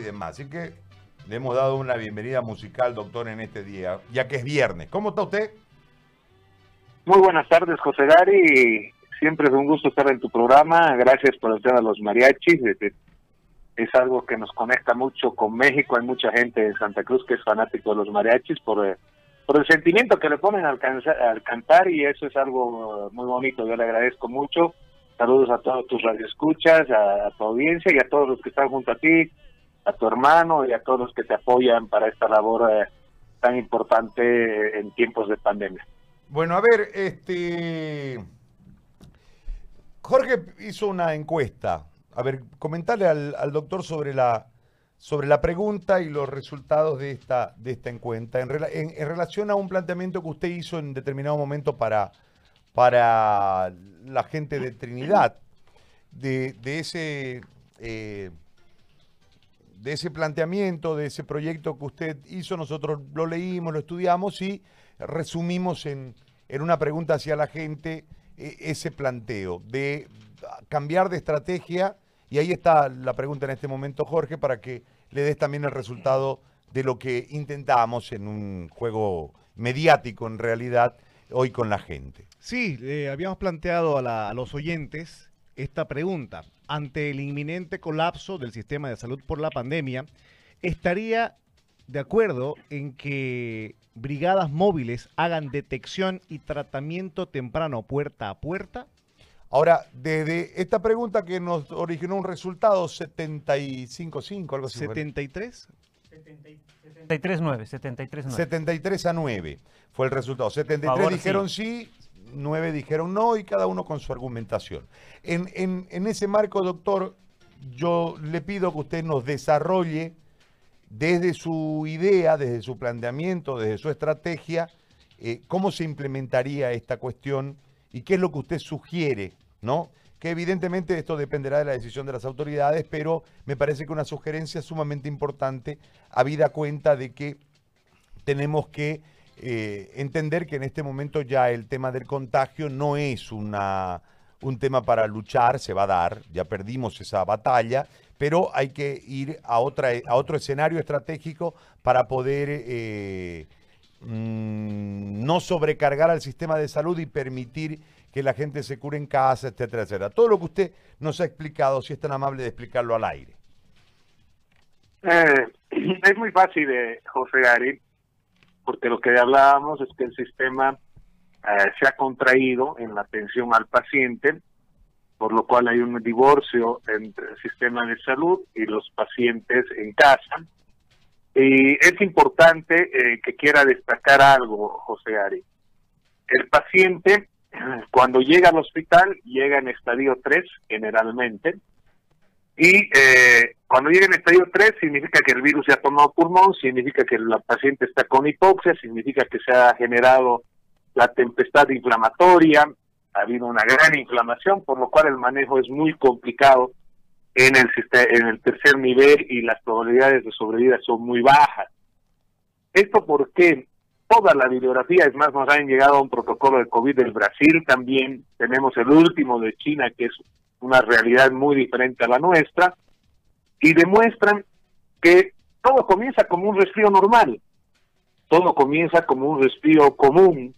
y demás. Así que le hemos dado una bienvenida musical, doctor, en este día, ya que es viernes. ¿Cómo está usted? Muy buenas tardes, José Gary. Siempre es un gusto estar en tu programa. Gracias por el tema los mariachis. Es algo que nos conecta mucho con México. Hay mucha gente en Santa Cruz que es fanático de los mariachis por, eh, por el sentimiento que le ponen al, al cantar y eso es algo muy bonito. Yo le agradezco mucho. Saludos a todos tus radioescuchas, a, a tu audiencia y a todos los que están junto a ti, a tu hermano y a todos los que te apoyan para esta labor eh, tan importante en tiempos de pandemia. Bueno, a ver, este Jorge hizo una encuesta. A ver, comentarle al, doctor sobre la sobre la pregunta y los resultados de esta de esta encuesta en, en relación a un planteamiento que usted hizo en determinado momento para para la gente de Trinidad, de, ese, eh, de ese planteamiento, de ese proyecto que usted hizo, nosotros lo leímos, lo estudiamos y resumimos en, en una pregunta hacia la gente e, ese planteo de cambiar de estrategia, y ahí está la pregunta en este momento, Jorge, para que le des también el resultado de lo que intentamos en un juego mediático en realidad hoy con la gente. Sí, le habíamos planteado a, los oyentes esta pregunta. Ante el inminente colapso del sistema de salud por la pandemia, ¿estaría de acuerdo en que brigadas móviles hagan detección y tratamiento temprano puerta a puerta? Ahora, desde esta pregunta que nos originó un resultado 75-5, algo así. ¿73? 73 9, 73 9. 73 a 9 fue el resultado. 73 dijeron sí. 9 dijeron no y cada uno con su argumentación. En, en, ese marco, doctor, yo le pido que usted nos desarrolle desde su idea, desde su planteamiento, desde su estrategia, eh, cómo se implementaría esta cuestión y qué es lo que usted sugiere, ¿no? Que evidentemente esto dependerá de la decisión de las autoridades, pero me parece que una sugerencia sumamente importante, habida cuenta de que tenemos que eh, entender que en este momento ya el tema del contagio no es una, un tema para luchar, se va a dar, ya perdimos esa batalla, pero hay que ir a, otra, a otro escenario estratégico para poder eh, mm, no sobrecargar al sistema de salud y permitir que la gente se cure en casa, etcétera, etcétera. Todo lo que usted nos ha explicado, si es tan amable de explicarlo al aire. Eh, es muy fácil, José Gary porque lo que hablábamos es que el sistema eh, se ha contraído en la atención al paciente, por lo cual hay un divorcio entre el sistema de salud y los pacientes en casa. Y es importante eh, que quiera destacar algo, José Ari. El paciente, cuando llega al hospital, llega en estadio 3 generalmente, y eh, cuando llega en estadio 3 significa que el virus se ha tomado pulmón, significa que la paciente está con hipoxia, significa que se ha generado la tempestad inflamatoria, ha habido una gran inflamación, por lo cual el manejo es muy complicado en el, en el tercer nivel y las probabilidades de sobrevida son muy bajas. Esto porque toda la bibliografía, es más, nos han llegado a un protocolo de COVID del Brasil también, tenemos el último de China, que es una realidad muy diferente a la nuestra, y demuestran que todo comienza como un resfrío normal, todo comienza como un resfrío común,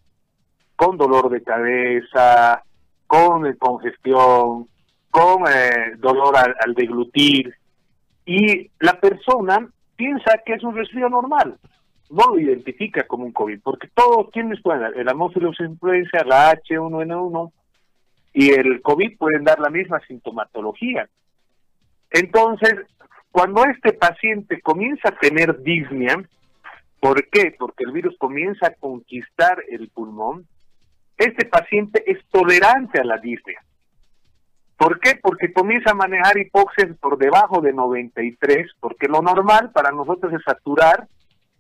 con dolor de cabeza, con congestión, con eh, dolor al, deglutir, y la persona piensa que es un resfrío normal, no lo identifica como un COVID, porque todos, ¿quiénes pueden? El Haemophilus influenza, la H1N1, y el COVID pueden dar la misma sintomatología. Entonces, cuando este paciente comienza a tener disnea, ¿por qué? Porque el virus comienza a conquistar el pulmón, este paciente es tolerante a la disnea. ¿Por qué? Porque comienza a manejar hipoxias por debajo de 93, porque lo normal para nosotros es saturar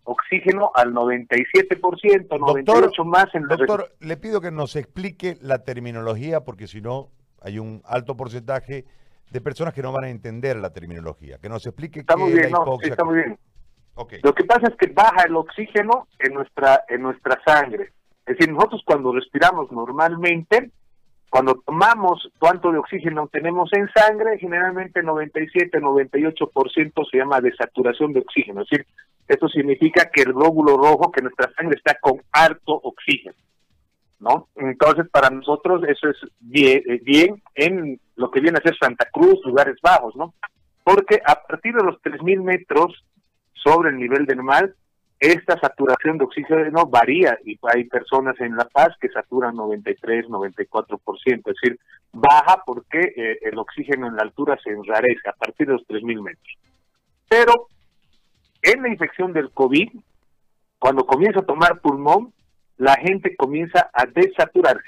oxígeno al 97%, 98% más en los Doctor, le pido que nos explique la terminología porque si no hay un alto porcentaje de personas que no van a entender la terminología. Que nos explique está qué bien, no, está muy bien. Lo que pasa es que baja el oxígeno en nuestra en nuestra sangre. Es decir, nosotros cuando respiramos normalmente cuando tomamos cuánto de oxígeno tenemos en sangre, generalmente 97, 98% se llama desaturación de oxígeno. Es decir, esto significa que el glóbulo rojo, que nuestra sangre está con alto oxígeno. ¿no? Entonces, para nosotros eso es bien, eh, bien en lo que viene a ser Santa Cruz, lugares bajos, ¿no? Porque a partir de los 3.000 metros sobre el nivel del mar, esta saturación de oxígeno varía y hay personas en La Paz que saturan 93, 94%, es decir, baja porque eh, el oxígeno en la altura se enrarece a partir de los 3.000 metros. Pero en la infección del COVID, cuando comienza a tomar pulmón, la gente comienza a desaturar,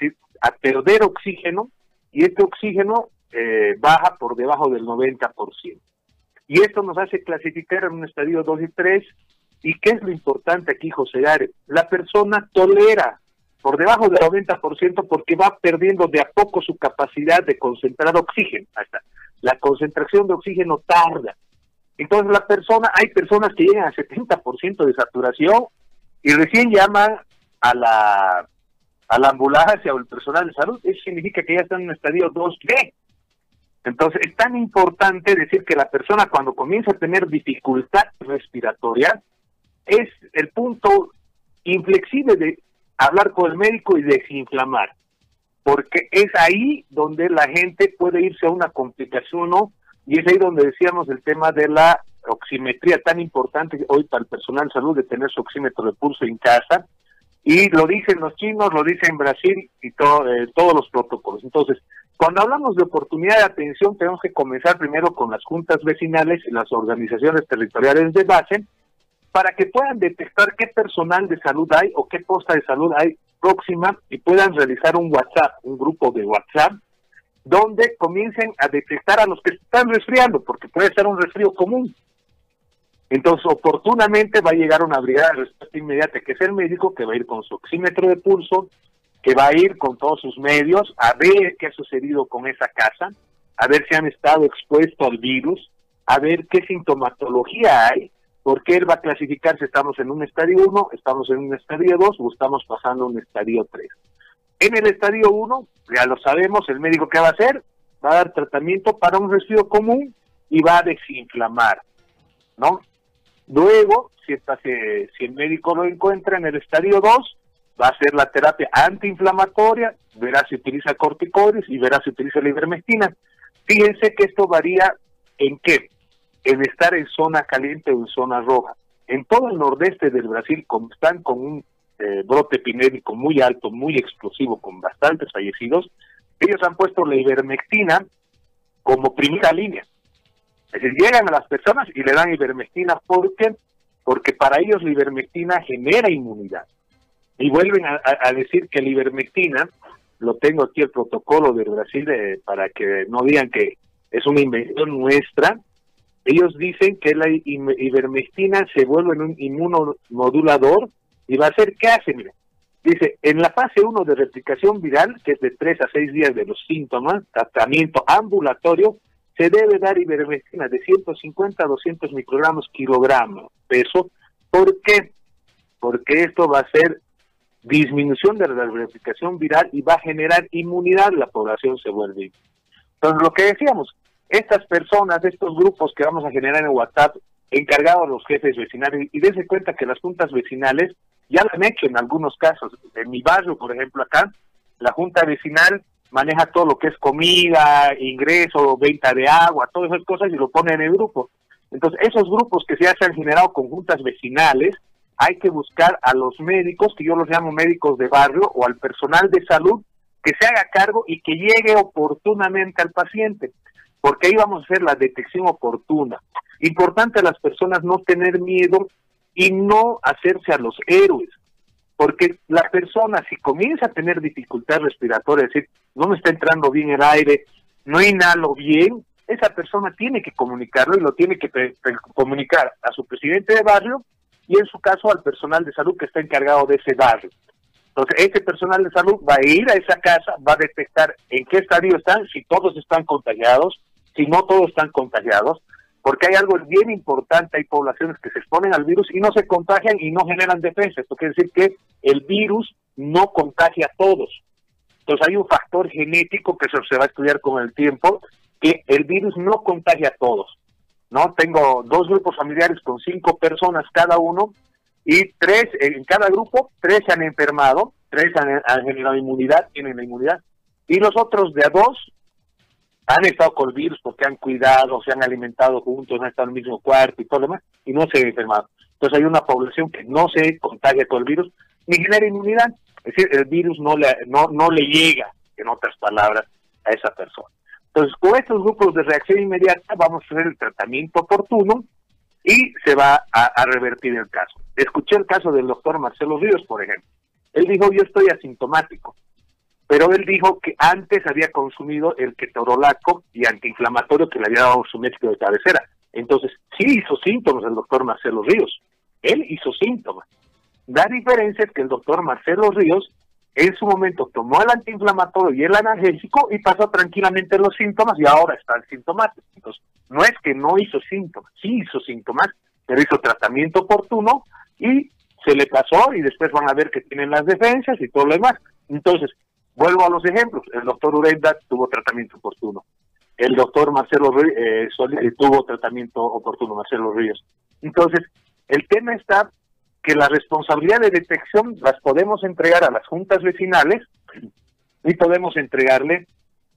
a perder oxígeno y este oxígeno eh, baja por debajo del 90%. Y esto nos hace clasificar en un estadio 2 y 3 ¿Y qué es lo importante aquí, José Gare? La persona tolera por debajo del 90% porque va perdiendo de a poco su capacidad de concentrar oxígeno. Hasta la concentración de oxígeno tarda. Entonces la persona, hay personas que llegan a 70% de saturación y recién llaman a la, a la ambulancia o el personal de salud. Eso significa que ya están en un estadio 2B. Entonces es tan importante decir que la persona cuando comienza a tener dificultad respiratoria, es el punto inflexible de hablar con el médico y desinflamar, porque es ahí donde la gente puede irse a una complicación, ¿no? Y es ahí donde decíamos el tema de la oximetría tan importante hoy para el personal de salud de tener su oxímetro de pulso en casa. Y lo dicen los chinos, lo dicen Brasil y todo, eh, todos los protocolos. Entonces, cuando hablamos de oportunidad de atención, tenemos que comenzar primero con las juntas vecinales y las organizaciones territoriales de base, para que puedan detectar qué personal de salud hay o qué posta de salud hay próxima y puedan realizar un WhatsApp, un grupo de WhatsApp, donde comiencen a detectar a los que están resfriando, porque puede ser un resfrío común. Entonces, oportunamente va a llegar una brigada de respuesta inmediata, que es el médico que va a ir con su oxímetro de pulso, que va a ir con todos sus medios a ver qué ha sucedido con esa casa, a ver si han estado expuestos al virus, a ver qué sintomatología hay, porque él va a clasificar si estamos en un estadio 1, estamos en un estadio 2 o estamos pasando a un estadio 3. En el estadio 1, ya lo sabemos, el médico que va a hacer, va a dar tratamiento para un resfrío común y va a desinflamar, ¿no? Luego, si, si el médico lo encuentra en el estadio 2, va a hacer la terapia antiinflamatoria, verá si utiliza corticoides y verá si utiliza la ivermectina. Fíjense que esto varía en qué? en estar en zona caliente o en zona roja. En todo el nordeste del Brasil, como están con un eh, brote epidémico muy alto, muy explosivo, con bastantes fallecidos, ellos han puesto la ivermectina como primera línea. Es decir, llegan a las personas y le dan ivermectina. ¿Por qué? Porque para ellos la ivermectina genera inmunidad. Y vuelven a, decir que la ivermectina, lo tengo aquí el protocolo del Brasil eh, para que no digan que es una invención nuestra, ellos dicen que la ivermectina se vuelve un inmunomodulador y va a ser, ¿qué hace? Mira, dice, en la fase 1 de replicación viral, que es de 3 a 6 días de los síntomas, tratamiento ambulatorio, se debe dar ivermectina de 150 a 200 microgramos kilogramos peso. ¿Por qué? Porque esto va a ser disminución de la replicación viral y va a generar inmunidad, la población se vuelve. Entonces, lo que decíamos, estas personas, estos grupos que vamos a generar en WhatsApp, encargados los jefes vecinales, y dense cuenta que las juntas vecinales ya lo han hecho en algunos casos. En mi barrio, por ejemplo, acá, la junta vecinal maneja todo lo que es comida, ingreso, venta de agua, todas esas cosas y lo pone en el grupo. Entonces, esos grupos que se han generado con juntas vecinales, hay que buscar a los médicos, que yo los llamo médicos de barrio, o al personal de salud, que se haga cargo y que llegue oportunamente al paciente porque ahí vamos a hacer la detección oportuna. Importante a las personas no tener miedo y no hacerse a los héroes, porque la persona si comienza a tener dificultad respiratoria, es decir, no me está entrando bien el aire, no inhalo bien, esa persona tiene que comunicarlo y lo tiene que comunicar a su presidente de barrio y en su caso al personal de salud que está encargado de ese barrio. Entonces, ese personal de salud va a ir a esa casa, va a detectar en qué estadio están, si todos están contagiados, si no todos están contagiados, porque hay algo bien importante, hay poblaciones que se exponen al virus y no se contagian y no generan defensa. Esto quiere decir que el virus no contagia a todos. Entonces hay un factor genético que se va a estudiar con el tiempo, que el virus no contagia a todos. ¿no? Tengo dos grupos familiares con cinco personas cada uno y tres, en cada grupo, tres han enfermado, tres han, generado inmunidad, tienen la inmunidad, y los otros de a dos han estado con el virus porque han cuidado, se han alimentado juntos, han estado en el mismo cuarto y todo lo demás, y no se han enfermado. Entonces hay una población que no se contagia con el virus ni genera inmunidad. Es decir, el virus no le, no, no le llega, en otras palabras, a esa persona. Entonces, con estos grupos de reacción inmediata vamos a hacer el tratamiento oportuno y se va a, revertir el caso. Escuché el caso del doctor Marcelo Ríos, por ejemplo. Él dijo, yo estoy asintomático, pero él dijo que antes había consumido el ketorolaco y antiinflamatorio que le había dado su médico de cabecera. Entonces, sí hizo síntomas el doctor Marcelo Ríos. Él hizo síntomas. La diferencia es que el doctor Marcelo Ríos en su momento tomó el antiinflamatorio y el analgésico y pasó tranquilamente los síntomas y ahora está sintomático. Entonces, no es que no hizo síntomas, sí hizo síntomas, pero hizo tratamiento oportuno y se le pasó y después van a ver que tienen las defensas y todo lo demás. Entonces, vuelvo a los ejemplos. El doctor Urenda tuvo tratamiento oportuno. El doctor Marcelo eh, tuvo tratamiento oportuno, Marcelo Ríos. Entonces, el tema está que la responsabilidad de detección las podemos entregar a las juntas vecinales y podemos entregarle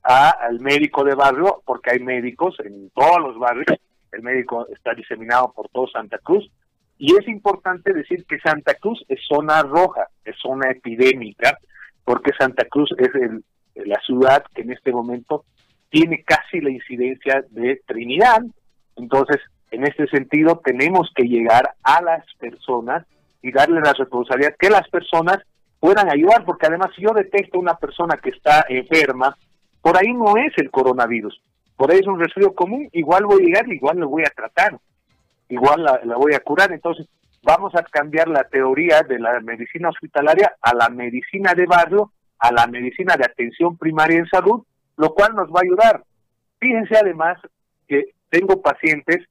al médico de barrio, porque hay médicos en todos los barrios, el médico está diseminado por todo Santa Cruz, y es importante decir que Santa Cruz es zona roja, es zona epidémica, porque Santa Cruz es la ciudad que en este momento tiene casi la incidencia de Trinidad. Entonces, en este sentido, tenemos que llegar a las personas y darle la responsabilidad que las personas puedan ayudar, porque además si yo detecto una persona que está enferma, por ahí no es el coronavirus, por ahí es un resfrío común, igual voy a llegar, igual lo voy a tratar, igual la, la voy a curar. Entonces, vamos a cambiar la teoría de la medicina hospitalaria a la medicina de barrio, a la medicina de atención primaria en salud, lo cual nos va a ayudar. Fíjense además que tengo pacientes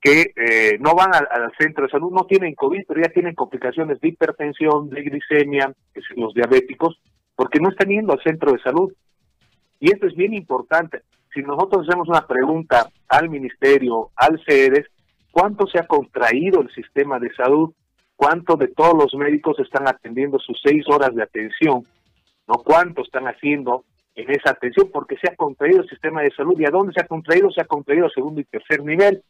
que eh, no van al, centro de salud, no tienen COVID, pero ya tienen complicaciones de hipertensión, de glicemia, los diabéticos, porque no están yendo al centro de salud. Y esto es bien importante. Si nosotros hacemos una pregunta al ministerio, al CEDES, ¿cuánto se ha contraído el sistema de salud? ¿Cuánto de todos los médicos están atendiendo sus seis horas de atención? ¿No cuánto están haciendo en esa atención? Porque se ha contraído el sistema de salud. ¿Y a dónde se ha contraído? Se ha contraído segundo y tercer nivel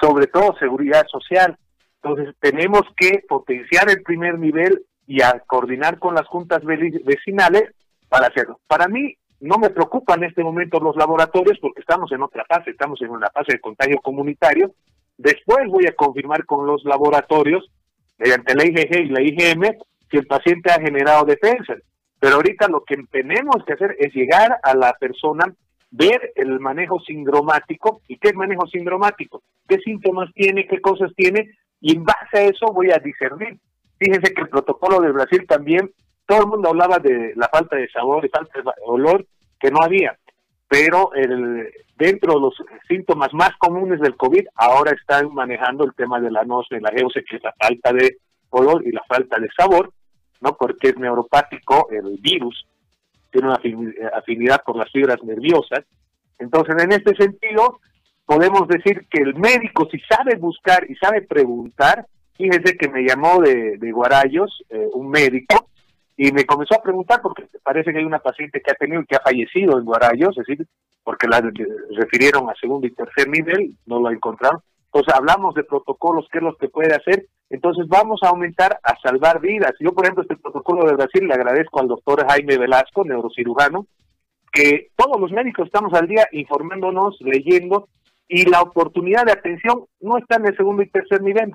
sobre todo seguridad social. Entonces tenemos que potenciar el primer nivel y coordinar con las juntas vecinales para hacerlo. Para mí no me preocupan en este momento los laboratorios porque estamos en otra fase, estamos en una fase de contagio comunitario. Después voy a confirmar con los laboratorios, mediante la IgG y la IgM, si el paciente ha generado defensa. Pero ahorita lo que tenemos que hacer es llegar a la persona ver el manejo sindromático. ¿Y qué manejo sindromático? ¿Qué síntomas tiene? ¿Qué cosas tiene? Y en base a eso voy a discernir. Fíjense que el protocolo de Brasil también, todo el mundo hablaba de la falta de sabor y falta de olor, que no había. Pero el, dentro de los síntomas más comunes del COVID, ahora están manejando el tema de la y la geose, que es la falta de olor y la falta de sabor, ¿no? Porque es neuropático el virus, tiene una afinidad por las fibras nerviosas. Entonces, en este sentido, podemos decir que el médico, si sabe buscar y sabe preguntar, fíjese que me llamó de, de Guarayos, eh, un médico, y me comenzó a preguntar porque parece que hay una paciente que ha tenido que ha fallecido en Guarayos, es decir, porque la refirieron a segundo y tercer nivel, no lo encontraron. Entonces hablamos de protocolos, qué es lo que puede hacer. Entonces vamos a aumentar a salvar vidas. Yo, por ejemplo, este protocolo de Brasil le agradezco al doctor Jaime Velasco, neurocirujano, que todos los médicos estamos al día informándonos, leyendo, y la oportunidad de atención no está en el segundo y tercer nivel.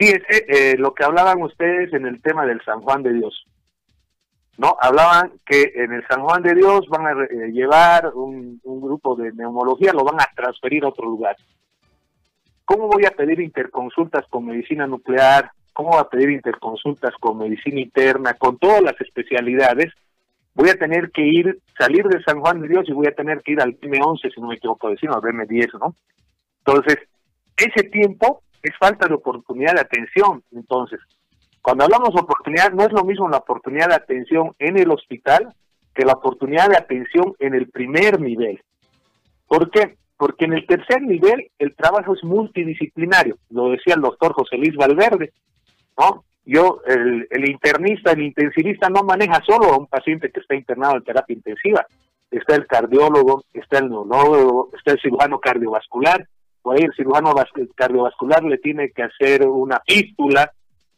Fíjense eh, lo que hablaban ustedes en el tema del San Juan de Dios. ¿no? Hablaban que en el San Juan de Dios van a eh, llevar un, grupo de neumología, lo van a transferir a otro lugar. ¿Cómo voy a pedir interconsultas con medicina nuclear? ¿Cómo voy a pedir interconsultas con medicina interna? Con todas las especialidades. Voy a tener que ir, salir de San Juan de Dios y voy a tener que ir al PM11, si no me equivoco, decir, al PM10, ¿no? Entonces, ese tiempo es falta de oportunidad de atención. Entonces, cuando hablamos de oportunidad, no es lo mismo la oportunidad de atención en el hospital que la oportunidad de atención en el primer nivel. ¿Por qué? Porque en el tercer nivel el trabajo es multidisciplinario, lo decía el doctor José Luis Valverde, ¿no? Yo, el, internista, el intensivista no maneja solo a un paciente que está internado en terapia intensiva, está el cardiólogo, está el neurologo, está el cirujano cardiovascular, por ahí el cirujano cardiovascular le tiene que hacer una fístula,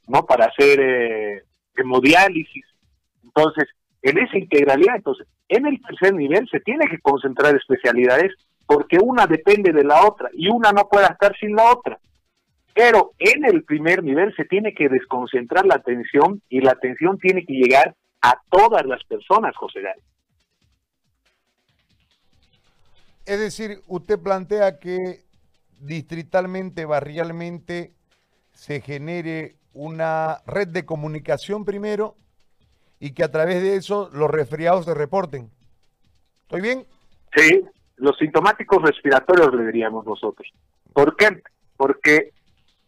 ¿no? Para hacer eh, hemodiálisis. Entonces, en esa integralidad, entonces, en el tercer nivel se tiene que concentrar especialidades porque una depende de la otra y una no puede estar sin la otra. Pero en el primer nivel se tiene que desconcentrar la atención y la atención tiene que llegar a todas las personas, José Gary. Es decir, usted plantea que distritalmente, barrialmente, se genere una red de comunicación primero y que a través de eso los resfriados se reporten. ¿Estoy bien? Sí, los sintomáticos respiratorios le diríamos nosotros. ¿Por qué? Porque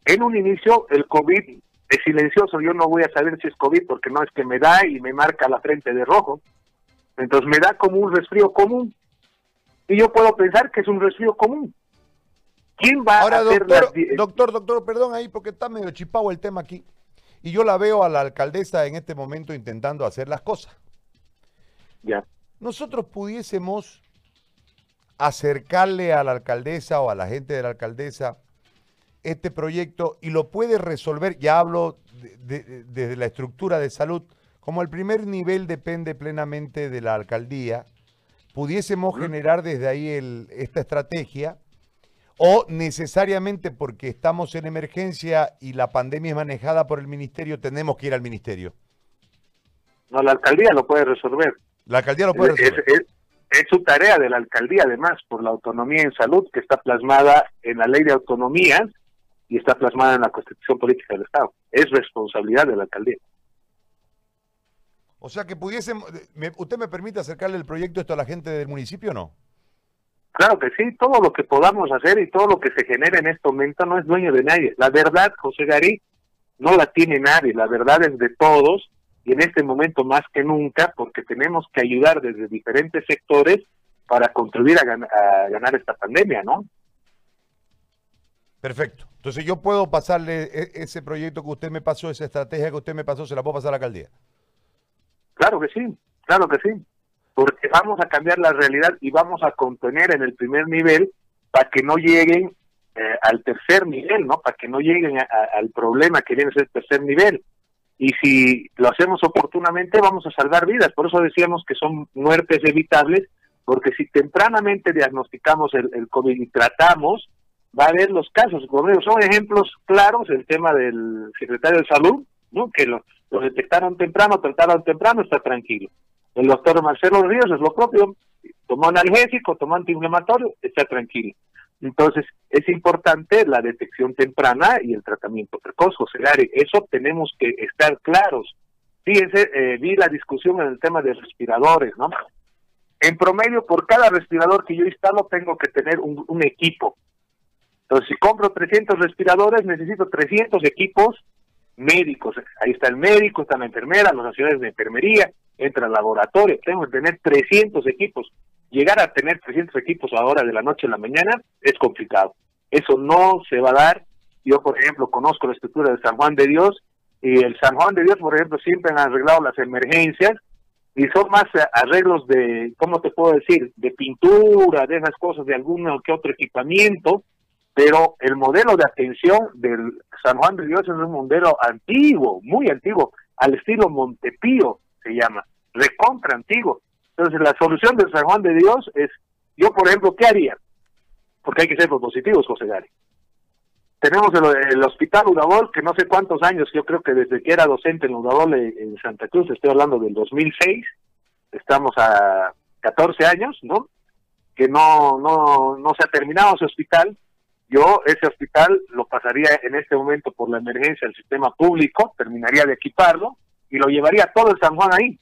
en un inicio el COVID es silencioso, yo no voy a saber si es COVID porque no es que me da y me marca la frente de rojo. Entonces me da como un resfrío común. Y yo puedo pensar que es un resfrío común. ¿Quién va a hacer doctor, doctor, doctor, perdón ahí porque está medio chipado el tema aquí. Y yo la veo a la alcaldesa en este momento intentando hacer las cosas. Ya. Nosotros pudiésemos acercarle a la alcaldesa o a la gente de la alcaldesa este proyecto y lo puede resolver, ya hablo desde la estructura de salud, como el primer nivel depende plenamente de la alcaldía, pudiésemos generar desde ahí esta estrategia o necesariamente porque estamos en emergencia y la pandemia es manejada por el ministerio, tenemos que ir al ministerio. No, la alcaldía lo puede resolver. La alcaldía lo puede resolver. es, su tarea de la alcaldía, además, por la autonomía en salud que está plasmada en la ley de autonomías y está plasmada en la Constitución Política del Estado. Es responsabilidad de la alcaldía. O sea que pudiésemos, ¿usted me permite acercarle el proyecto esto a la gente del municipio o no? Claro que sí, todo lo que podamos hacer y todo lo que se genera en este momento no es dueño de nadie. La verdad, José Garí, no la tiene nadie, la verdad es de todos y en este momento más que nunca porque tenemos que ayudar desde diferentes sectores para contribuir a, ganar esta pandemia, ¿no? Perfecto. Entonces yo puedo pasarle e, ese proyecto que usted me pasó, esa estrategia que usted me pasó, se la puedo pasar a la alcaldía. Claro que sí, claro que sí. Porque vamos a cambiar la realidad y vamos a contener en el primer nivel para que no lleguen eh, al tercer nivel, ¿no? Para que no lleguen al problema que viene a ser el tercer nivel. Y si lo hacemos oportunamente, vamos a salvar vidas. Por eso decíamos que son muertes evitables, porque si tempranamente diagnosticamos el, el COVID y tratamos, va a haber los casos. Son ejemplos claros el tema del secretario de Salud, ¿no? que lo, detectaron temprano, trataron temprano, está tranquilo. El doctor Marcelo Ríos es lo propio, tomó analgésico, tomó antiinflamatorio, está tranquilo. Entonces, es importante la detección temprana y el tratamiento precoz, José Gary. Eso tenemos que estar claros. Fíjense, eh, vi la discusión en el tema de respiradores, ¿no? En promedio, por cada respirador que yo instalo, tengo que tener un, un equipo. Entonces, si compro 300 respiradores, necesito 300 equipos médicos. Ahí está el médico, está la enfermera, las acciones de enfermería, entra el laboratorio. Tengo que tener 300 equipos. Llegar a tener 300 equipos ahora de la noche a la mañana es complicado. Eso no se va a dar. Yo, por ejemplo, conozco la estructura de San Juan de Dios y el San Juan de Dios, por ejemplo, siempre han arreglado las emergencias y son más arreglos de, ¿cómo te puedo decir?, de pintura, de esas cosas, de alguno que otro equipamiento, pero el modelo de atención del San Juan de Dios es un modelo antiguo, muy antiguo, al estilo Montepío se llama, recontra antiguo. Entonces la solución del San Juan de Dios es, yo por ejemplo, ¿qué haría? Porque hay que ser positivos, José Gary. Tenemos el, hospital Udabol, que no sé cuántos años, yo creo que desde que era docente en Udabol en Santa Cruz, estoy hablando del 2006, estamos a 14 años, ¿no? Que no, no, no se ha terminado ese hospital, yo ese hospital lo pasaría en este momento por la emergencia al sistema público, terminaría de equiparlo y lo llevaría todo el San Juan ahí,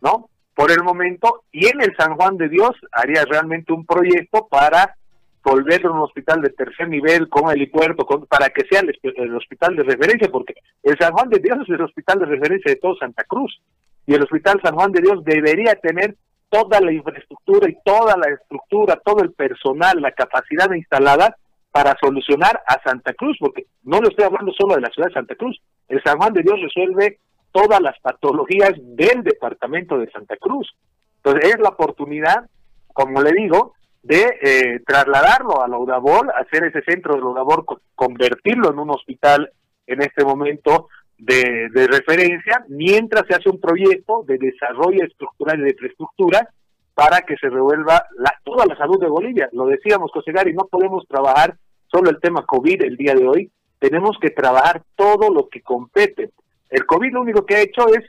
¿no? Por el momento, y en el San Juan de Dios haría realmente un proyecto para volverlo un hospital de tercer nivel con helipuerto, con, para que sea el, hospital de referencia, porque el San Juan de Dios es el hospital de referencia de todo Santa Cruz. y el Hospital San Juan de Dios debería tener toda la infraestructura y toda la estructura, todo el personal, la capacidad instalada para solucionar a Santa Cruz, porque no le estoy hablando solo de la ciudad de Santa Cruz, el San Juan de Dios resuelve todas las patologías del departamento de Santa Cruz. Entonces es la oportunidad, como le digo, de eh, trasladarlo a la UDABOL, hacer ese centro de la UDABOL, convertirlo en un hospital en este momento de, referencia, mientras se hace un proyecto de desarrollo estructural de infraestructura para que se revuelva la, toda la salud de Bolivia. Lo decíamos, José Gary, no podemos trabajar solo el tema COVID el día de hoy, tenemos que trabajar todo lo que compete. El COVID lo único que ha hecho es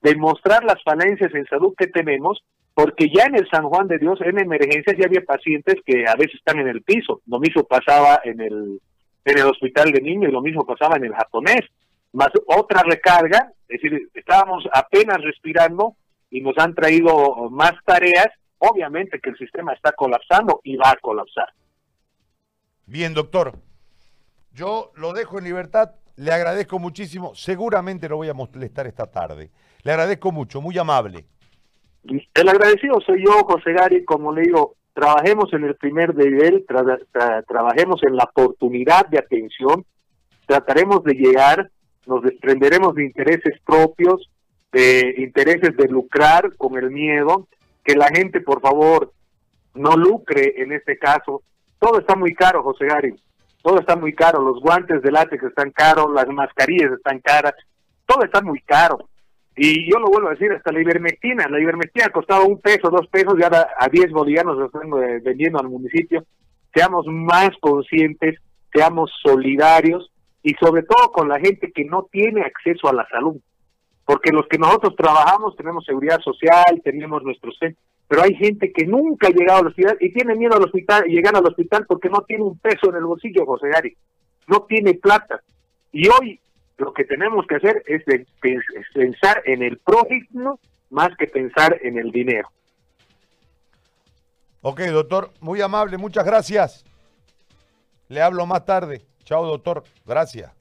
demostrar las falencias en salud que tenemos, porque ya en el San Juan de Dios, en emergencias, ya había pacientes que a veces están en el piso. Lo mismo pasaba en el, en el hospital de niños lo mismo pasaba en el japonés más otra recarga, es decir, estábamos apenas respirando y nos han traído más tareas, obviamente que el sistema está colapsando y va a colapsar. Bien, doctor. Yo lo dejo en libertad, le agradezco muchísimo, seguramente lo voy a molestar esta tarde. Le agradezco mucho, muy amable. El agradecido soy yo, José Gary, como le digo, trabajemos en el primer nivel, trabajemos en la oportunidad de atención, trataremos de llegar nos desprenderemos de intereses propios, de intereses de lucrar con el miedo, que la gente por favor no lucre en este caso. Todo está muy caro, José Gary, todo está muy caro, los guantes de látex están caros, las mascarillas están caras, todo está muy caro. Y yo lo vuelvo a decir, hasta la ivermectina, la ivermectina ha costado un peso, dos pesos, y ahora a 10 bolivianos lo están eh, vendiendo al municipio. Seamos más conscientes, seamos solidarios, y sobre todo con la gente que no tiene acceso a la salud. Porque los que nosotros trabajamos tenemos seguridad social, tenemos nuestros pero hay gente que nunca ha llegado al hospital y tiene miedo al hospital llegar al hospital porque no tiene un peso en el bolsillo, José Gary, no tiene plata. Y hoy lo que tenemos que hacer es, pensar en el prójimo más que pensar en el dinero. Ok, doctor, muy amable, muchas gracias. Le hablo más tarde. Chao, doctor. Gracias.